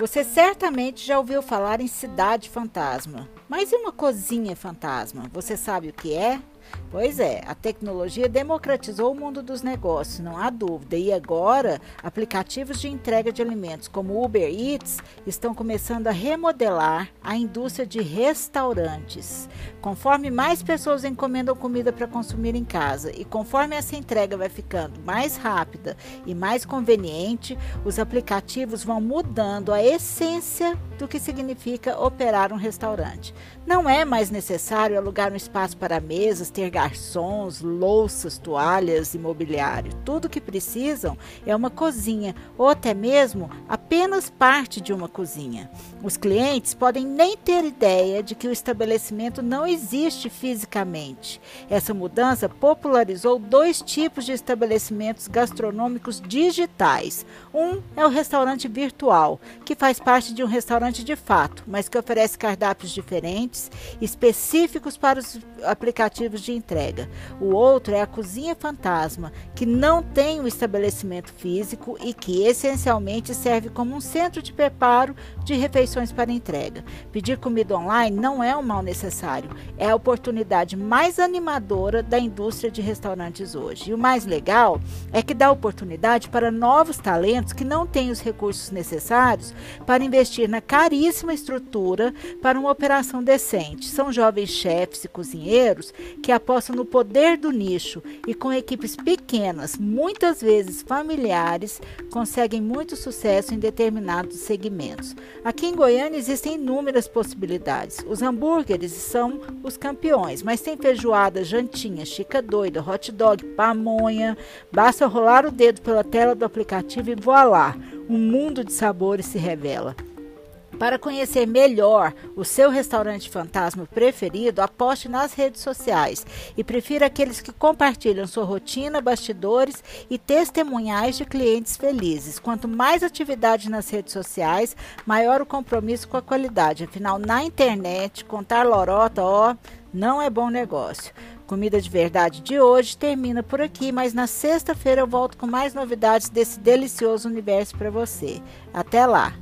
Você certamente já ouviu falar em cidade fantasma. Mas e uma cozinha fantasma? Você sabe o que é? Pois é, a tecnologia democratizou o mundo dos negócios, não há dúvida. E agora, aplicativos de entrega de alimentos como Uber Eats estão começando a remodelar a indústria de restaurantes. Conforme mais pessoas encomendam comida para consumir em casa e conforme essa entrega vai ficando mais rápida e mais conveniente, os aplicativos vão mudando a essência do que significa operar um restaurante. Não é mais necessário alugar um espaço para mesas, ter garçons, louças, toalhas, imobiliário. Tudo que precisam é uma cozinha ou até mesmo apenas parte de uma cozinha. Os clientes podem nem ter ideia de que o estabelecimento não existe fisicamente. Essa mudança popularizou dois tipos de estabelecimentos gastronômicos digitais. Um é o restaurante virtual, que faz parte de um restaurante de fato, mas que oferece cardápios diferentes, específicos para os aplicativos de entrega. O outro é a cozinha fantasma, que não tem um estabelecimento físico e que essencialmente serve como um centro de preparo de refeições para entrega. Pedir comida online não é um mal necessário, é a oportunidade mais animadora da indústria de restaurantes hoje. E o mais legal é que dá oportunidade para novos talentos que não têm os recursos necessários para investir na caríssima estrutura para uma operação decente. São jovens chefes e cozinheiros que apostam no poder do nicho e com equipes pequenas, muitas vezes familiares, conseguem muito sucesso em determinados segmentos. Aqui em Goiânia existem inúmeras possibilidades. Os hambúrgueres são os campeões, mas tem feijoada, jantinha, chica doida, hot dog, pamonha. Basta rolar o dedo pela tela do aplicativo e voilá, um mundo de sabores se revela. Para conhecer melhor o seu restaurante fantasma preferido, aposte nas redes sociais e prefira aqueles que compartilham sua rotina, bastidores e testemunhais de clientes felizes. Quanto mais atividade nas redes sociais, maior o compromisso com a qualidade. Afinal, na internet, contar lorota, ó, não é bom negócio. Comida de Verdade de hoje termina por aqui, mas na sexta-feira eu volto com mais novidades desse delicioso universo para você. Até lá!